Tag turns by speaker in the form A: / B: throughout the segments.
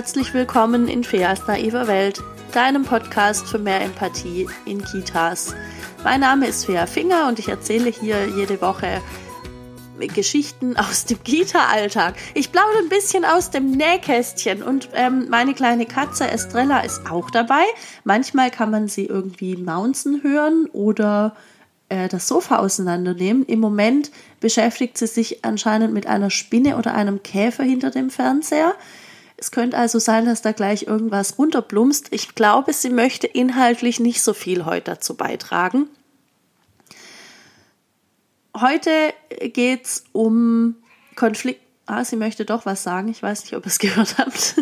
A: herzlich willkommen in Feas naiver Welt, deinem Podcast für mehr Empathie in Kitas. Mein Name ist Fea Finger und ich erzähle hier jede Woche Geschichten aus dem Kita-Alltag. Ich plaudere ein bisschen aus dem Nähkästchen und ähm, meine kleine Katze Estrella ist auch dabei. Manchmal kann man sie irgendwie mounzen hören oder äh, das Sofa auseinandernehmen. Im Moment beschäftigt sie sich anscheinend mit einer Spinne oder einem Käfer hinter dem Fernseher. Es könnte also sein, dass da gleich irgendwas runterplumpst. Ich glaube, sie möchte inhaltlich nicht so viel heute dazu beitragen. Heute geht es um Konflikt. Ah, sie möchte doch was sagen. Ich weiß nicht, ob ihr es gehört habt.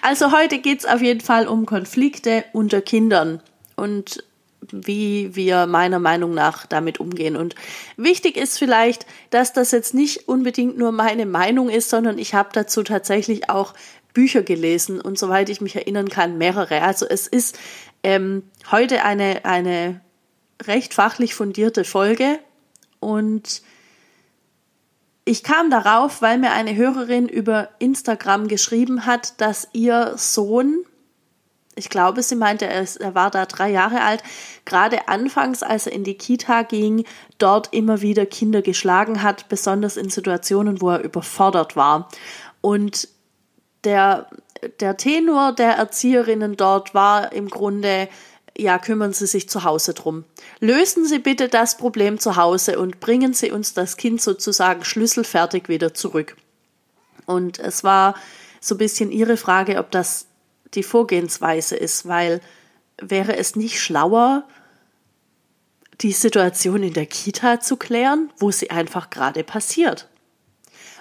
A: Also heute geht es auf jeden Fall um Konflikte unter Kindern und wie wir meiner Meinung nach damit umgehen. Und wichtig ist vielleicht, dass das jetzt nicht unbedingt nur meine Meinung ist, sondern ich habe dazu tatsächlich auch Bücher gelesen und soweit ich mich erinnern kann, mehrere. Also es ist ähm, heute eine, eine recht fachlich fundierte Folge und ich kam darauf, weil mir eine Hörerin über Instagram geschrieben hat, dass ihr Sohn, ich glaube, sie meinte, er war da drei Jahre alt, gerade anfangs, als er in die Kita ging, dort immer wieder Kinder geschlagen hat, besonders in Situationen, wo er überfordert war. Und der, der Tenor der Erzieherinnen dort war im Grunde, ja, kümmern Sie sich zu Hause drum. Lösen Sie bitte das Problem zu Hause und bringen Sie uns das Kind sozusagen schlüsselfertig wieder zurück. Und es war so ein bisschen Ihre Frage, ob das die Vorgehensweise ist, weil wäre es nicht schlauer, die Situation in der Kita zu klären, wo sie einfach gerade passiert.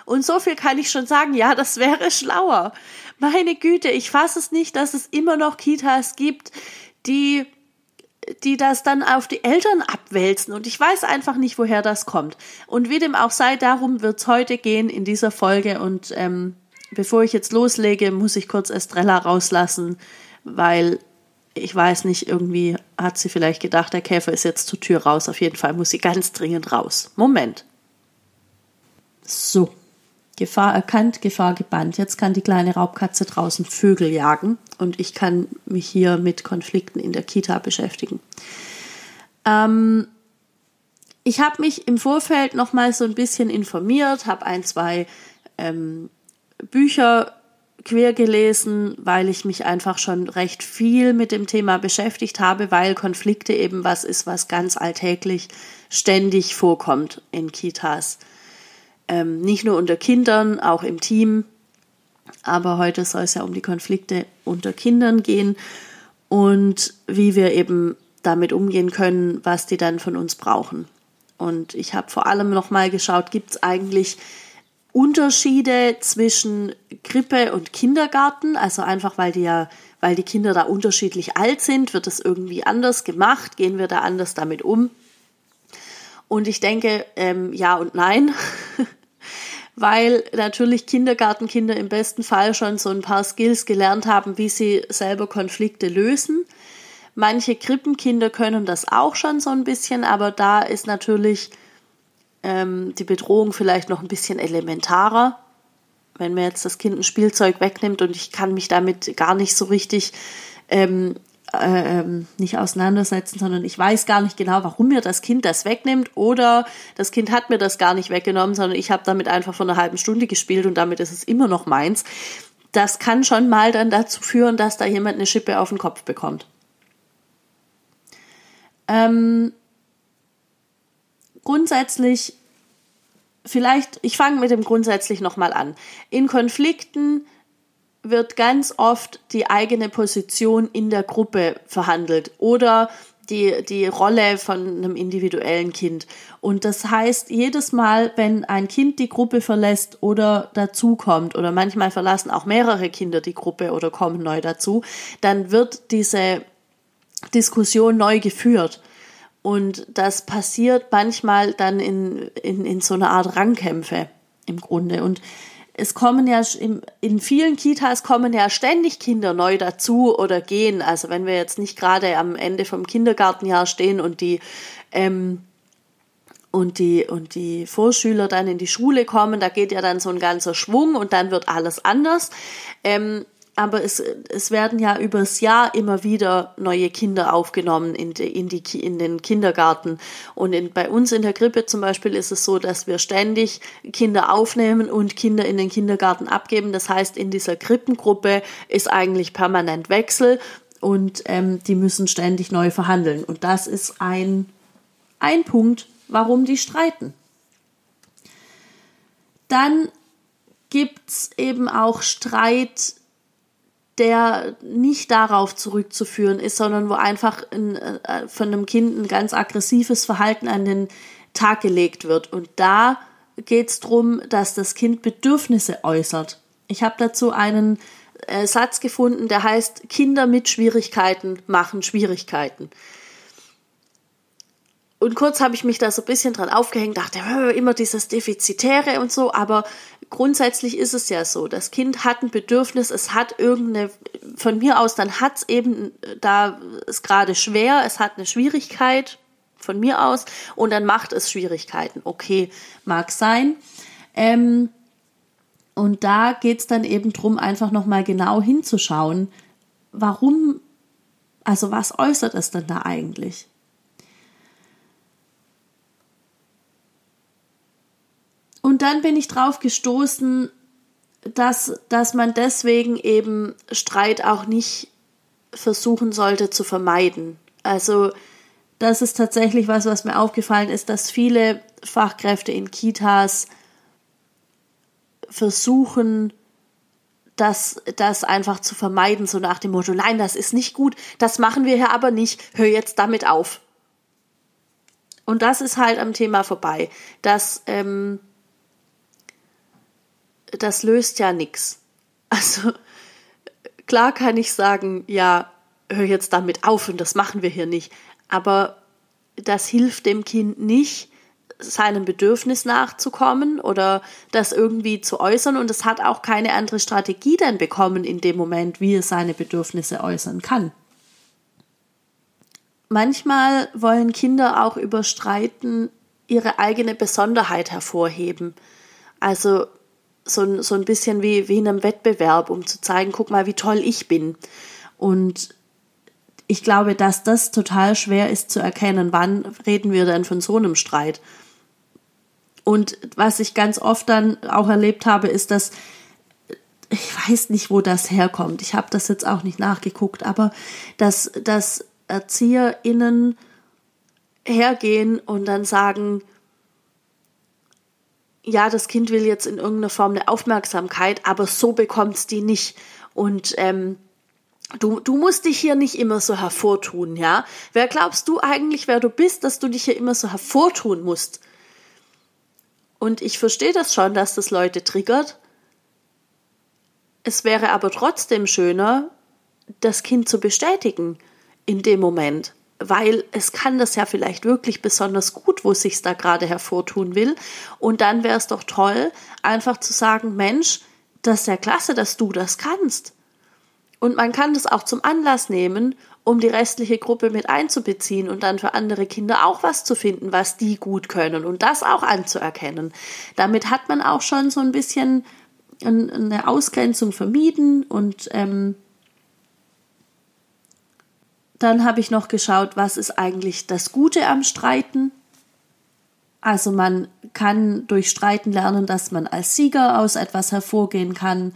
A: Und so viel kann ich schon sagen, ja, das wäre schlauer. Meine Güte, ich fasse es nicht, dass es immer noch Kitas gibt, die die das dann auf die Eltern abwälzen. Und ich weiß einfach nicht, woher das kommt. Und wie dem auch sei, darum wird es heute gehen in dieser Folge. Und ähm, bevor ich jetzt loslege, muss ich kurz Estrella rauslassen, weil ich weiß nicht, irgendwie hat sie vielleicht gedacht, der Käfer ist jetzt zur Tür raus. Auf jeden Fall muss sie ganz dringend raus. Moment. So. Gefahr erkannt, Gefahr gebannt. Jetzt kann die kleine Raubkatze draußen Vögel jagen und ich kann mich hier mit Konflikten in der Kita beschäftigen. Ähm, ich habe mich im Vorfeld noch mal so ein bisschen informiert, habe ein, zwei ähm, Bücher quer gelesen, weil ich mich einfach schon recht viel mit dem Thema beschäftigt habe, weil Konflikte eben was ist, was ganz alltäglich ständig vorkommt in Kitas ähm, nicht nur unter Kindern, auch im Team. Aber heute soll es ja um die Konflikte unter Kindern gehen und wie wir eben damit umgehen können, was die dann von uns brauchen. Und ich habe vor allem noch mal geschaut, gibt es eigentlich Unterschiede zwischen Krippe und Kindergarten? Also einfach, weil die ja, weil die Kinder da unterschiedlich alt sind, wird es irgendwie anders gemacht? Gehen wir da anders damit um? Und ich denke, ähm, ja und nein. weil natürlich Kindergartenkinder im besten Fall schon so ein paar Skills gelernt haben, wie sie selber Konflikte lösen. Manche Krippenkinder können das auch schon so ein bisschen, aber da ist natürlich ähm, die Bedrohung vielleicht noch ein bisschen elementarer. Wenn mir jetzt das Kind ein Spielzeug wegnimmt und ich kann mich damit gar nicht so richtig ähm, äh, nicht auseinandersetzen, sondern ich weiß gar nicht genau, warum mir das Kind das wegnimmt oder das Kind hat mir das gar nicht weggenommen, sondern ich habe damit einfach vor einer halben Stunde gespielt und damit ist es immer noch meins. Das kann schon mal dann dazu führen, dass da jemand eine Schippe auf den Kopf bekommt. Ähm, grundsätzlich, vielleicht, ich fange mit dem grundsätzlich nochmal an. In Konflikten wird ganz oft die eigene Position in der Gruppe verhandelt oder die, die Rolle von einem individuellen Kind. Und das heißt, jedes Mal, wenn ein Kind die Gruppe verlässt oder dazukommt, oder manchmal verlassen auch mehrere Kinder die Gruppe oder kommen neu dazu, dann wird diese Diskussion neu geführt. Und das passiert manchmal dann in, in, in so einer Art Rangkämpfe im Grunde. Und es kommen ja in, vielen Kitas kommen ja ständig Kinder neu dazu oder gehen. Also wenn wir jetzt nicht gerade am Ende vom Kindergartenjahr stehen und die ähm, und die und die Vorschüler dann in die Schule kommen, da geht ja dann so ein ganzer Schwung und dann wird alles anders. Ähm, aber es, es werden ja übers Jahr immer wieder neue Kinder aufgenommen in, die, in, die, in den Kindergarten. Und in, bei uns in der Krippe zum Beispiel ist es so, dass wir ständig Kinder aufnehmen und Kinder in den Kindergarten abgeben. Das heißt, in dieser Krippengruppe ist eigentlich permanent Wechsel und ähm, die müssen ständig neu verhandeln. Und das ist ein, ein Punkt, warum die streiten. Dann gibt's eben auch Streit der nicht darauf zurückzuführen ist, sondern wo einfach ein, äh, von einem Kind ein ganz aggressives Verhalten an den Tag gelegt wird. Und da geht es darum, dass das Kind Bedürfnisse äußert. Ich habe dazu einen äh, Satz gefunden, der heißt, Kinder mit Schwierigkeiten machen Schwierigkeiten. Und kurz habe ich mich da so ein bisschen dran aufgehängt, dachte, immer dieses Defizitäre und so, aber grundsätzlich ist es ja so, das Kind hat ein Bedürfnis, es hat irgendeine, von mir aus, dann hat es eben, da ist gerade schwer, es hat eine Schwierigkeit, von mir aus, und dann macht es Schwierigkeiten. Okay, mag sein. Ähm, und da geht es dann eben drum, einfach nochmal genau hinzuschauen, warum, also was äußert es denn da eigentlich? Und dann bin ich drauf gestoßen, dass, dass man deswegen eben Streit auch nicht versuchen sollte zu vermeiden. Also das ist tatsächlich was, was mir aufgefallen ist, dass viele Fachkräfte in Kitas versuchen, das, das einfach zu vermeiden, so nach dem Motto, nein, das ist nicht gut, das machen wir hier aber nicht, hör jetzt damit auf. Und das ist halt am Thema vorbei, dass ähm, das löst ja nichts. Also klar kann ich sagen, ja, hör jetzt damit auf und das machen wir hier nicht. Aber das hilft dem Kind nicht, seinem Bedürfnis nachzukommen oder das irgendwie zu äußern und es hat auch keine andere Strategie dann bekommen in dem Moment, wie es seine Bedürfnisse äußern kann. Manchmal wollen Kinder auch über Streiten ihre eigene Besonderheit hervorheben. Also so, so ein bisschen wie, wie in einem Wettbewerb, um zu zeigen, guck mal, wie toll ich bin. Und ich glaube, dass das total schwer ist zu erkennen, wann reden wir denn von so einem Streit. Und was ich ganz oft dann auch erlebt habe, ist, dass ich weiß nicht, wo das herkommt. Ich habe das jetzt auch nicht nachgeguckt, aber dass, dass ErzieherInnen hergehen und dann sagen, ja, das Kind will jetzt in irgendeiner Form eine Aufmerksamkeit, aber so bekommt es die nicht. Und ähm, du, du musst dich hier nicht immer so hervortun, ja. Wer glaubst du eigentlich, wer du bist, dass du dich hier immer so hervortun musst? Und ich verstehe das schon, dass das Leute triggert. Es wäre aber trotzdem schöner, das Kind zu bestätigen in dem Moment weil es kann das ja vielleicht wirklich besonders gut, wo es sich da gerade hervortun will. Und dann wäre es doch toll, einfach zu sagen, Mensch, das ist ja klasse, dass du das kannst. Und man kann das auch zum Anlass nehmen, um die restliche Gruppe mit einzubeziehen und dann für andere Kinder auch was zu finden, was die gut können und das auch anzuerkennen. Damit hat man auch schon so ein bisschen eine Ausgrenzung vermieden und ähm, dann habe ich noch geschaut, was ist eigentlich das Gute am Streiten. Also man kann durch Streiten lernen, dass man als Sieger aus etwas hervorgehen kann,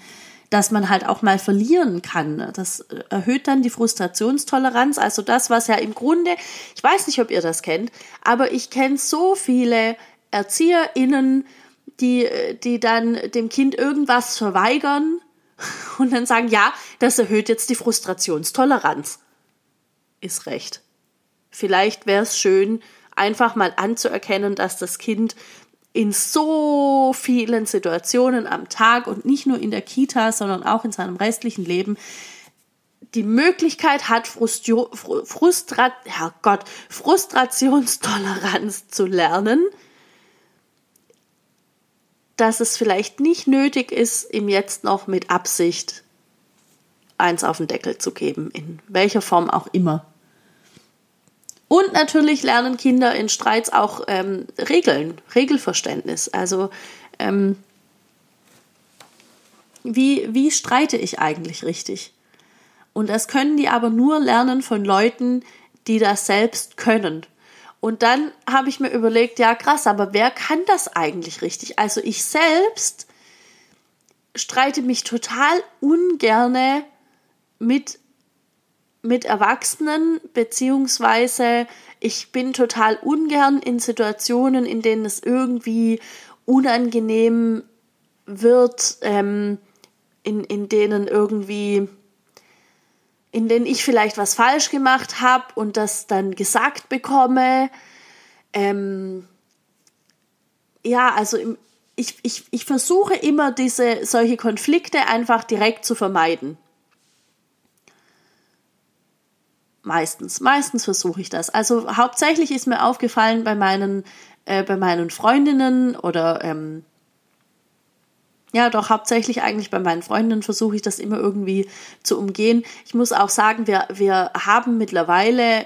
A: dass man halt auch mal verlieren kann. Das erhöht dann die Frustrationstoleranz. Also das, was ja im Grunde, ich weiß nicht, ob ihr das kennt, aber ich kenne so viele ErzieherInnen, die, die dann dem Kind irgendwas verweigern und dann sagen, ja, das erhöht jetzt die Frustrationstoleranz ist recht. Vielleicht wäre es schön, einfach mal anzuerkennen, dass das Kind in so vielen Situationen am Tag und nicht nur in der Kita, sondern auch in seinem restlichen Leben die Möglichkeit hat, Frustio, Frustra, Herrgott, Frustrationstoleranz zu lernen, dass es vielleicht nicht nötig ist, ihm jetzt noch mit Absicht eins auf den Deckel zu geben, in welcher Form auch immer. Und natürlich lernen Kinder in Streits auch ähm, Regeln, Regelverständnis. Also ähm, wie, wie streite ich eigentlich richtig? Und das können die aber nur lernen von Leuten, die das selbst können. Und dann habe ich mir überlegt, ja krass, aber wer kann das eigentlich richtig? Also ich selbst streite mich total ungerne mit, mit Erwachsenen, beziehungsweise ich bin total ungern in Situationen, in denen es irgendwie unangenehm wird, ähm, in, in denen irgendwie, in denen ich vielleicht was falsch gemacht habe und das dann gesagt bekomme. Ähm, ja, also im, ich, ich, ich versuche immer diese solche Konflikte einfach direkt zu vermeiden. Meistens, meistens versuche ich das. Also hauptsächlich ist mir aufgefallen bei meinen, äh, bei meinen Freundinnen oder ähm, ja, doch hauptsächlich eigentlich bei meinen Freundinnen versuche ich das immer irgendwie zu umgehen. Ich muss auch sagen, wir, wir haben mittlerweile,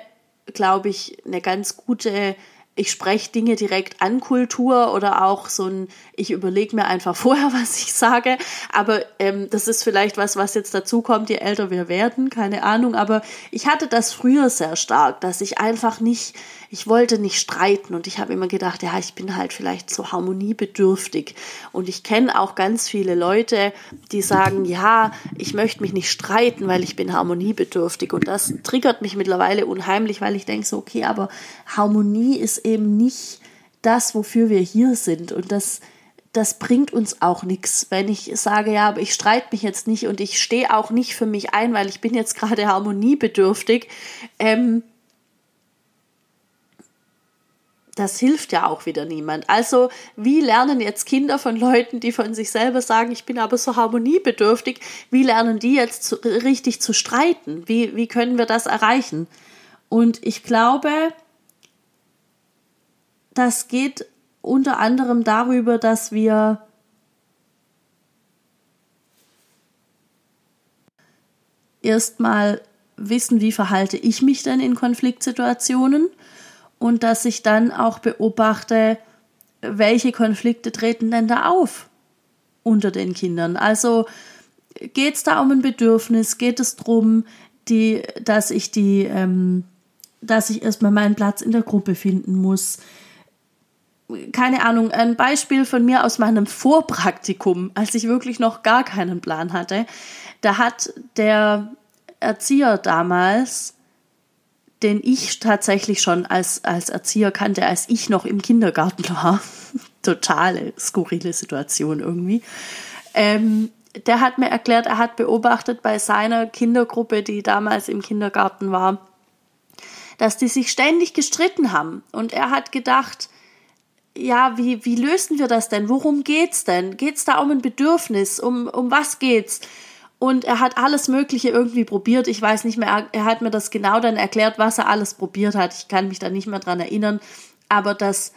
A: glaube ich, eine ganz gute ich spreche Dinge direkt an Kultur oder auch so ein, ich überlege mir einfach vorher, was ich sage. Aber ähm, das ist vielleicht was, was jetzt dazu kommt, je älter wir werden, keine Ahnung. Aber ich hatte das früher sehr stark, dass ich einfach nicht ich wollte nicht streiten und ich habe immer gedacht, ja, ich bin halt vielleicht so harmoniebedürftig. Und ich kenne auch ganz viele Leute, die sagen, ja, ich möchte mich nicht streiten, weil ich bin harmoniebedürftig. Und das triggert mich mittlerweile unheimlich, weil ich denke so, okay, aber Harmonie ist eben nicht das, wofür wir hier sind. Und das, das bringt uns auch nichts, wenn ich sage, ja, aber ich streite mich jetzt nicht und ich stehe auch nicht für mich ein, weil ich bin jetzt gerade harmoniebedürftig. Ähm, das hilft ja auch wieder niemand. Also, wie lernen jetzt Kinder von Leuten, die von sich selber sagen, ich bin aber so harmoniebedürftig, wie lernen die jetzt zu, richtig zu streiten? Wie, wie können wir das erreichen? Und ich glaube, das geht unter anderem darüber, dass wir erstmal wissen, wie verhalte ich mich denn in Konfliktsituationen und dass ich dann auch beobachte, welche Konflikte treten denn da auf unter den Kindern. Also geht es da um ein Bedürfnis, geht es darum, die, dass ich die, ähm, dass ich erstmal meinen Platz in der Gruppe finden muss. Keine Ahnung, ein Beispiel von mir aus meinem Vorpraktikum, als ich wirklich noch gar keinen Plan hatte. Da hat der Erzieher damals den ich tatsächlich schon als, als Erzieher kannte, als ich noch im Kindergarten war. Totale skurrile Situation irgendwie. Ähm, der hat mir erklärt, er hat beobachtet bei seiner Kindergruppe, die damals im Kindergarten war, dass die sich ständig gestritten haben. Und er hat gedacht, ja, wie, wie lösen wir das denn? Worum geht's denn? Geht's da um ein Bedürfnis? Um, um was geht's? Und er hat alles Mögliche irgendwie probiert. Ich weiß nicht mehr, er hat mir das genau dann erklärt, was er alles probiert hat. Ich kann mich da nicht mehr dran erinnern. Aber das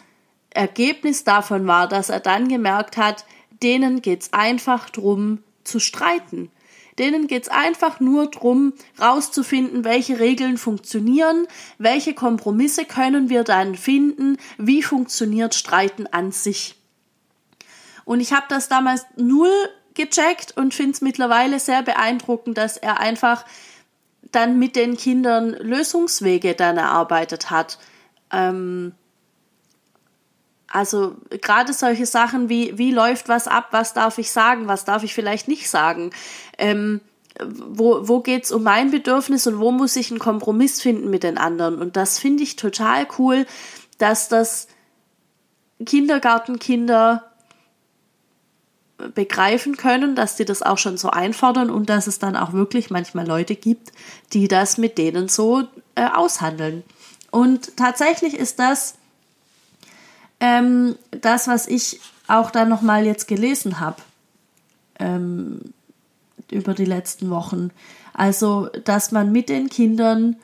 A: Ergebnis davon war, dass er dann gemerkt hat, denen geht's einfach drum zu streiten. Denen geht's einfach nur drum, rauszufinden, welche Regeln funktionieren, welche Kompromisse können wir dann finden, wie funktioniert Streiten an sich. Und ich habe das damals null gecheckt und finde es mittlerweile sehr beeindruckend, dass er einfach dann mit den Kindern Lösungswege dann erarbeitet hat. Ähm, also gerade solche Sachen wie, wie läuft was ab, was darf ich sagen, was darf ich vielleicht nicht sagen. Ähm, wo, wo es um mein Bedürfnis und wo muss ich einen Kompromiss finden mit den anderen. Und das finde ich total cool, dass das Kindergartenkinder begreifen können, dass die das auch schon so einfordern und dass es dann auch wirklich manchmal Leute gibt, die das mit denen so äh, aushandeln. Und tatsächlich ist das ähm, das, was ich auch dann nochmal jetzt gelesen habe ähm, über die letzten Wochen. Also, dass man mit den Kindern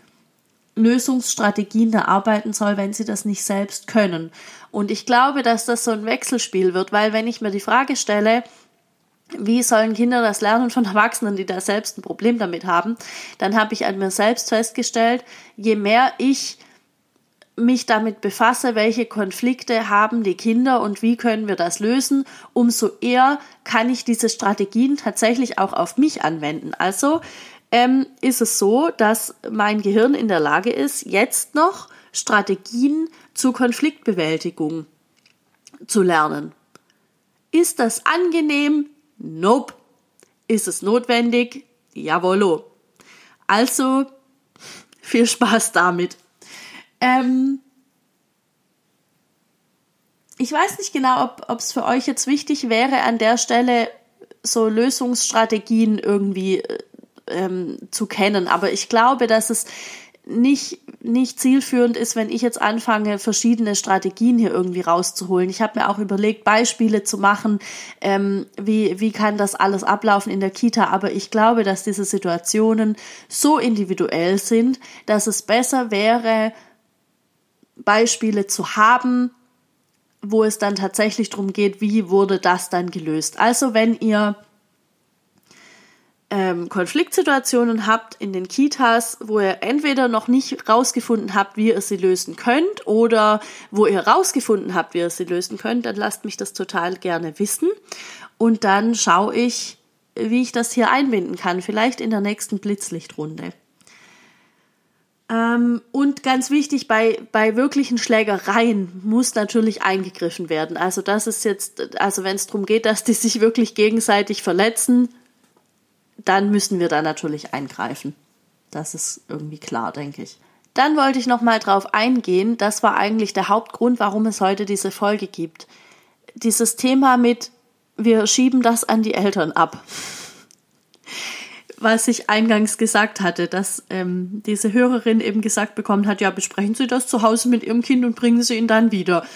A: Lösungsstrategien erarbeiten soll, wenn sie das nicht selbst können. Und ich glaube, dass das so ein Wechselspiel wird, weil wenn ich mir die Frage stelle, wie sollen Kinder das lernen von Erwachsenen, die da selbst ein Problem damit haben, dann habe ich an mir selbst festgestellt, je mehr ich mich damit befasse, welche Konflikte haben die Kinder und wie können wir das lösen, umso eher kann ich diese Strategien tatsächlich auch auf mich anwenden. Also ähm, ist es so, dass mein Gehirn in der Lage ist, jetzt noch Strategien zur Konfliktbewältigung zu lernen. Ist das angenehm? Nope. Ist es notwendig? Jawollo. Also viel Spaß damit. Ähm, ich weiß nicht genau, ob es für euch jetzt wichtig wäre, an der Stelle so Lösungsstrategien irgendwie äh, ähm, zu kennen. Aber ich glaube, dass es nicht, nicht zielführend ist, wenn ich jetzt anfange, verschiedene Strategien hier irgendwie rauszuholen. Ich habe mir auch überlegt, Beispiele zu machen, ähm, wie, wie kann das alles ablaufen in der Kita. Aber ich glaube, dass diese Situationen so individuell sind, dass es besser wäre, Beispiele zu haben, wo es dann tatsächlich darum geht, wie wurde das dann gelöst. Also wenn ihr ähm, Konfliktsituationen habt in den Kitas, wo ihr entweder noch nicht rausgefunden habt, wie ihr sie lösen könnt, oder wo ihr rausgefunden habt, wie ihr sie lösen könnt, dann lasst mich das total gerne wissen. Und dann schaue ich, wie ich das hier einbinden kann, vielleicht in der nächsten Blitzlichtrunde. Ähm, und ganz wichtig, bei, bei wirklichen Schlägereien muss natürlich eingegriffen werden. Also das ist jetzt, also wenn es darum geht, dass die sich wirklich gegenseitig verletzen, dann müssen wir da natürlich eingreifen. Das ist irgendwie klar, denke ich. Dann wollte ich noch mal drauf eingehen. Das war eigentlich der Hauptgrund, warum es heute diese Folge gibt. Dieses Thema mit, wir schieben das an die Eltern ab was ich eingangs gesagt hatte, dass ähm, diese Hörerin eben gesagt bekommen hat, ja, besprechen Sie das zu Hause mit Ihrem Kind und bringen Sie ihn dann wieder.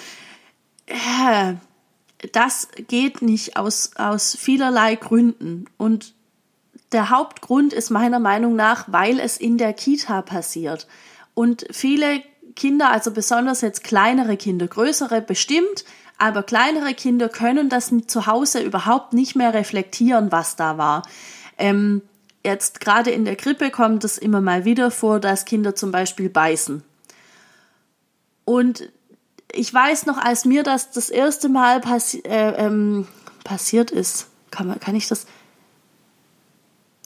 A: Äh, das geht nicht aus, aus vielerlei Gründen. Und der Hauptgrund ist meiner Meinung nach, weil es in der Kita passiert. Und viele Kinder, also besonders jetzt kleinere Kinder, größere bestimmt, aber kleinere Kinder können das zu Hause überhaupt nicht mehr reflektieren, was da war. Ähm, jetzt gerade in der Krippe kommt es immer mal wieder vor, dass Kinder zum Beispiel beißen. Und ich weiß noch, als mir das das erste Mal passi äh, ähm, passiert ist, kann, man, kann ich das?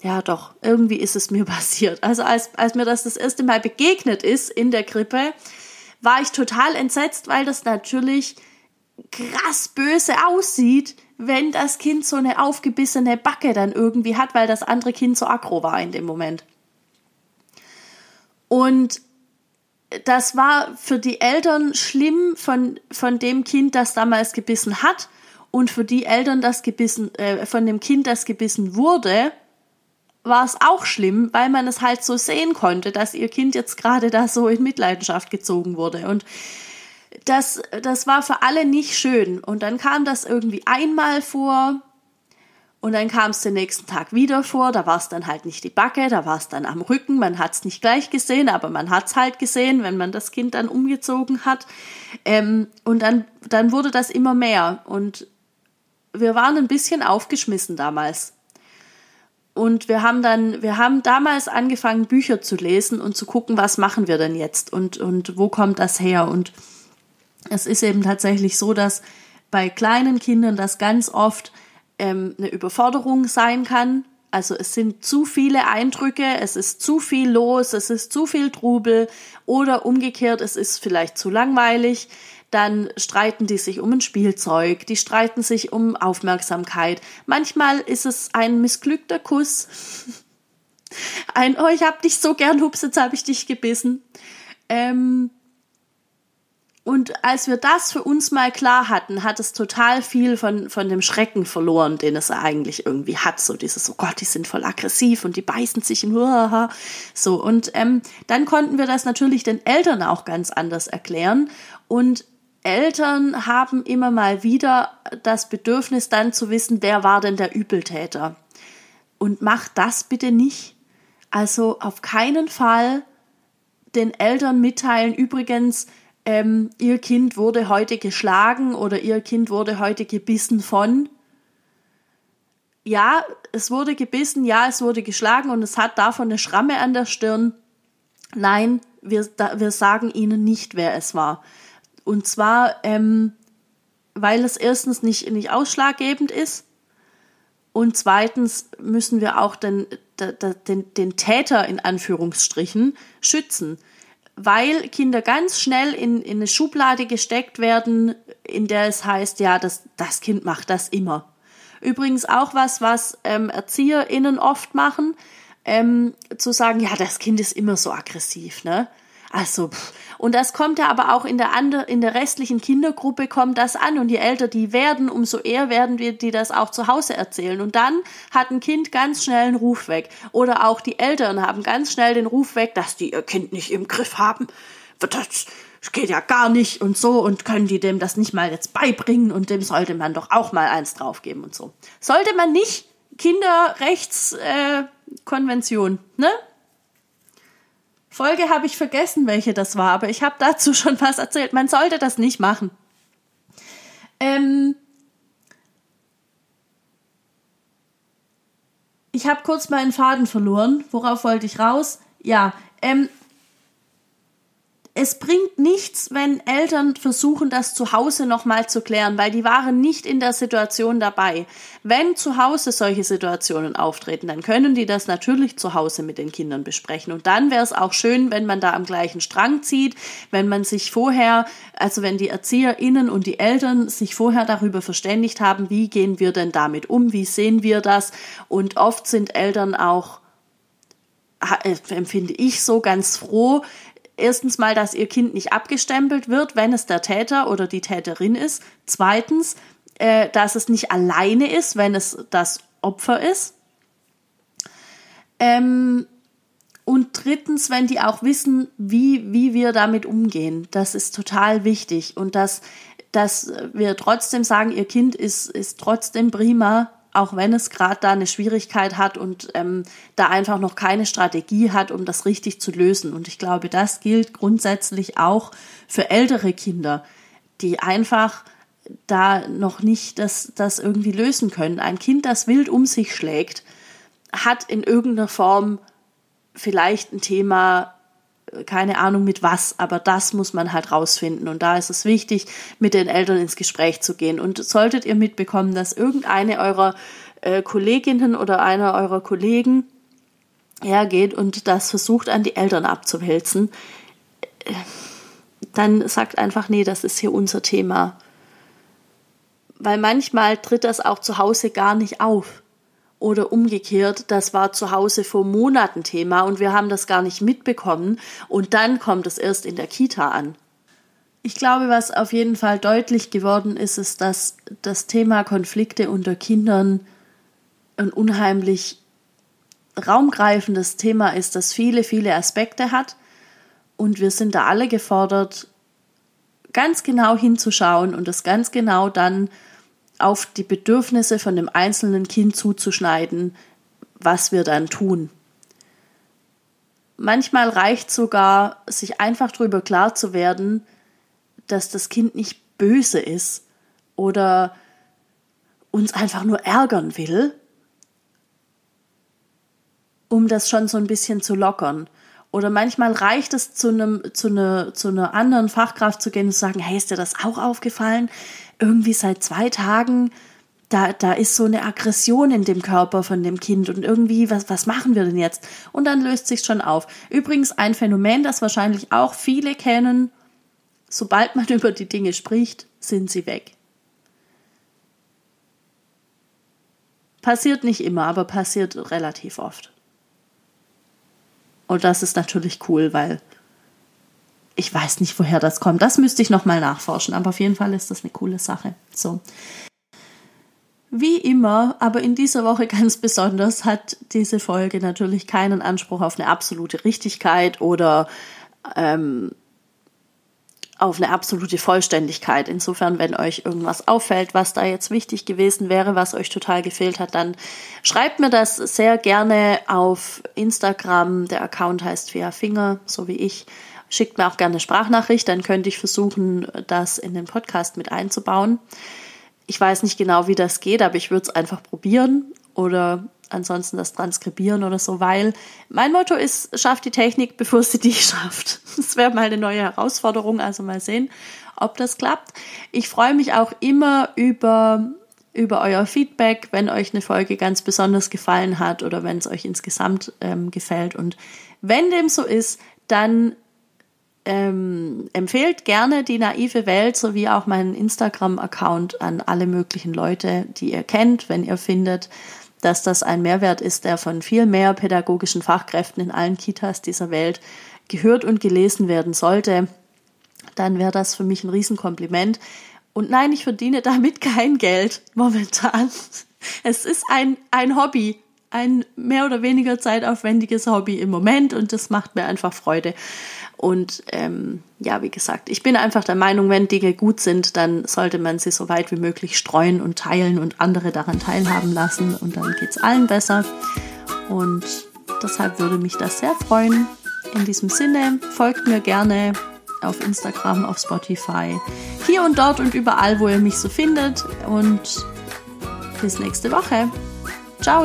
A: Ja, doch, irgendwie ist es mir passiert. Also als, als mir das das erste Mal begegnet ist in der Krippe, war ich total entsetzt, weil das natürlich krass böse aussieht, wenn das Kind so eine aufgebissene Backe dann irgendwie hat, weil das andere Kind so aggro war in dem Moment. Und das war für die Eltern schlimm von, von dem Kind, das damals gebissen hat und für die Eltern, das gebissen, äh, von dem Kind, das gebissen wurde, war es auch schlimm, weil man es halt so sehen konnte, dass ihr Kind jetzt gerade da so in Mitleidenschaft gezogen wurde. Und das, das war für alle nicht schön. Und dann kam das irgendwie einmal vor und dann kam es den nächsten Tag wieder vor. Da war es dann halt nicht die Backe, da war es dann am Rücken. Man hat es nicht gleich gesehen, aber man hat es halt gesehen, wenn man das Kind dann umgezogen hat. Ähm, und dann, dann wurde das immer mehr. Und wir waren ein bisschen aufgeschmissen damals. Und wir haben dann, wir haben damals angefangen, Bücher zu lesen und zu gucken, was machen wir denn jetzt und, und wo kommt das her und es ist eben tatsächlich so, dass bei kleinen Kindern das ganz oft ähm, eine Überforderung sein kann. Also es sind zu viele Eindrücke, es ist zu viel los, es ist zu viel Trubel oder umgekehrt, es ist vielleicht zu langweilig. Dann streiten die sich um ein Spielzeug, die streiten sich um Aufmerksamkeit. Manchmal ist es ein missglückter Kuss. Ein, oh, ich hab dich so gern, hups, jetzt hab ich dich gebissen. Ähm, und als wir das für uns mal klar hatten, hat es total viel von, von dem Schrecken verloren, den es eigentlich irgendwie hat. So dieses, oh Gott, die sind voll aggressiv und die beißen sich in so. Und ähm, dann konnten wir das natürlich den Eltern auch ganz anders erklären. Und Eltern haben immer mal wieder das Bedürfnis dann zu wissen, wer war denn der Übeltäter. Und macht das bitte nicht. Also auf keinen Fall den Eltern mitteilen, übrigens, ähm, ihr Kind wurde heute geschlagen oder ihr Kind wurde heute gebissen von. Ja, es wurde gebissen, ja, es wurde geschlagen und es hat davon eine Schramme an der Stirn. Nein, wir, da, wir sagen ihnen nicht, wer es war. Und zwar, ähm, weil es erstens nicht, nicht ausschlaggebend ist und zweitens müssen wir auch den, den, den Täter in Anführungsstrichen schützen, weil Kinder ganz schnell in, in eine Schublade gesteckt werden, in der es heißt, ja, das, das Kind macht das immer. Übrigens auch was, was ähm, ErzieherInnen oft machen, ähm, zu sagen, ja, das Kind ist immer so aggressiv, ne? Also, pff. und das kommt ja aber auch in der andere, in der restlichen Kindergruppe kommt das an und je älter die werden, umso eher werden wir die das auch zu Hause erzählen und dann hat ein Kind ganz schnell einen Ruf weg oder auch die Eltern haben ganz schnell den Ruf weg, dass die ihr Kind nicht im Griff haben. Das geht ja gar nicht und so und können die dem das nicht mal jetzt beibringen und dem sollte man doch auch mal eins draufgeben und so. Sollte man nicht Kinderrechtskonvention, äh, ne? Folge habe ich vergessen, welche das war, aber ich habe dazu schon was erzählt. Man sollte das nicht machen. Ähm ich habe kurz meinen Faden verloren. Worauf wollte ich raus? Ja, ähm, es bringt nichts, wenn Eltern versuchen, das zu Hause nochmal zu klären, weil die waren nicht in der Situation dabei. Wenn zu Hause solche Situationen auftreten, dann können die das natürlich zu Hause mit den Kindern besprechen. Und dann wäre es auch schön, wenn man da am gleichen Strang zieht, wenn man sich vorher, also wenn die ErzieherInnen und die Eltern sich vorher darüber verständigt haben, wie gehen wir denn damit um, wie sehen wir das. Und oft sind Eltern auch äh, empfinde ich so ganz froh, erstens mal, dass ihr Kind nicht abgestempelt wird, wenn es der Täter oder die Täterin ist. Zweitens, äh, dass es nicht alleine ist, wenn es das Opfer ist. Ähm, und drittens, wenn die auch wissen, wie, wie wir damit umgehen. Das ist total wichtig. Und dass, dass wir trotzdem sagen, ihr Kind ist, ist trotzdem prima, auch wenn es gerade da eine Schwierigkeit hat und ähm, da einfach noch keine Strategie hat, um das richtig zu lösen. Und ich glaube, das gilt grundsätzlich auch für ältere Kinder, die einfach da noch nicht das, das irgendwie lösen können. Ein Kind, das wild um sich schlägt, hat in irgendeiner Form vielleicht ein Thema, keine Ahnung mit was, aber das muss man halt rausfinden. Und da ist es wichtig, mit den Eltern ins Gespräch zu gehen. Und solltet ihr mitbekommen, dass irgendeine eurer äh, Kolleginnen oder einer eurer Kollegen hergeht und das versucht an die Eltern abzuwälzen, äh, dann sagt einfach, nee, das ist hier unser Thema. Weil manchmal tritt das auch zu Hause gar nicht auf. Oder umgekehrt, das war zu Hause vor Monaten Thema und wir haben das gar nicht mitbekommen und dann kommt es erst in der Kita an. Ich glaube, was auf jeden Fall deutlich geworden ist, ist, dass das Thema Konflikte unter Kindern ein unheimlich raumgreifendes Thema ist, das viele, viele Aspekte hat. Und wir sind da alle gefordert, ganz genau hinzuschauen und das ganz genau dann auf die Bedürfnisse von dem einzelnen Kind zuzuschneiden, was wir dann tun. Manchmal reicht sogar, sich einfach darüber klar zu werden, dass das Kind nicht böse ist oder uns einfach nur ärgern will, um das schon so ein bisschen zu lockern. Oder manchmal reicht es, zu, einem, zu, einer, zu einer anderen Fachkraft zu gehen und zu sagen, hey, ist dir das auch aufgefallen? Irgendwie seit zwei Tagen, da, da ist so eine Aggression in dem Körper von dem Kind und irgendwie, was, was machen wir denn jetzt? Und dann löst sich schon auf. Übrigens ein Phänomen, das wahrscheinlich auch viele kennen, sobald man über die Dinge spricht, sind sie weg. Passiert nicht immer, aber passiert relativ oft. Und das ist natürlich cool, weil ich weiß nicht, woher das kommt. Das müsste ich nochmal nachforschen, aber auf jeden Fall ist das eine coole Sache. So. Wie immer, aber in dieser Woche ganz besonders, hat diese Folge natürlich keinen Anspruch auf eine absolute Richtigkeit oder ähm, auf eine absolute Vollständigkeit. Insofern, wenn euch irgendwas auffällt, was da jetzt wichtig gewesen wäre, was euch total gefehlt hat, dann schreibt mir das sehr gerne auf Instagram. Der Account heißt Fia Finger, so wie ich. Schickt mir auch gerne Sprachnachricht, dann könnte ich versuchen, das in den Podcast mit einzubauen. Ich weiß nicht genau, wie das geht, aber ich würde es einfach probieren. Oder ansonsten das Transkribieren oder so, weil mein Motto ist, schafft die Technik, bevor sie dich schafft. Das wäre mal eine neue Herausforderung, also mal sehen, ob das klappt. Ich freue mich auch immer über über euer Feedback, wenn euch eine Folge ganz besonders gefallen hat oder wenn es euch insgesamt ähm, gefällt. Und wenn dem so ist, dann ähm, empfehlt gerne die naive Welt sowie auch meinen Instagram-Account an alle möglichen Leute, die ihr kennt, wenn ihr findet, dass das ein Mehrwert ist, der von viel mehr pädagogischen Fachkräften in allen Kitas dieser Welt gehört und gelesen werden sollte, dann wäre das für mich ein Riesenkompliment. Und nein, ich verdiene damit kein Geld momentan. Es ist ein, ein Hobby, ein mehr oder weniger zeitaufwendiges Hobby im Moment und das macht mir einfach Freude. Und ähm, ja, wie gesagt, ich bin einfach der Meinung, wenn Dinge gut sind, dann sollte man sie so weit wie möglich streuen und teilen und andere daran teilhaben lassen und dann geht es allen besser. Und deshalb würde mich das sehr freuen. In diesem Sinne, folgt mir gerne auf Instagram, auf Spotify, hier und dort und überall, wo ihr mich so findet. Und bis nächste Woche. Ciao!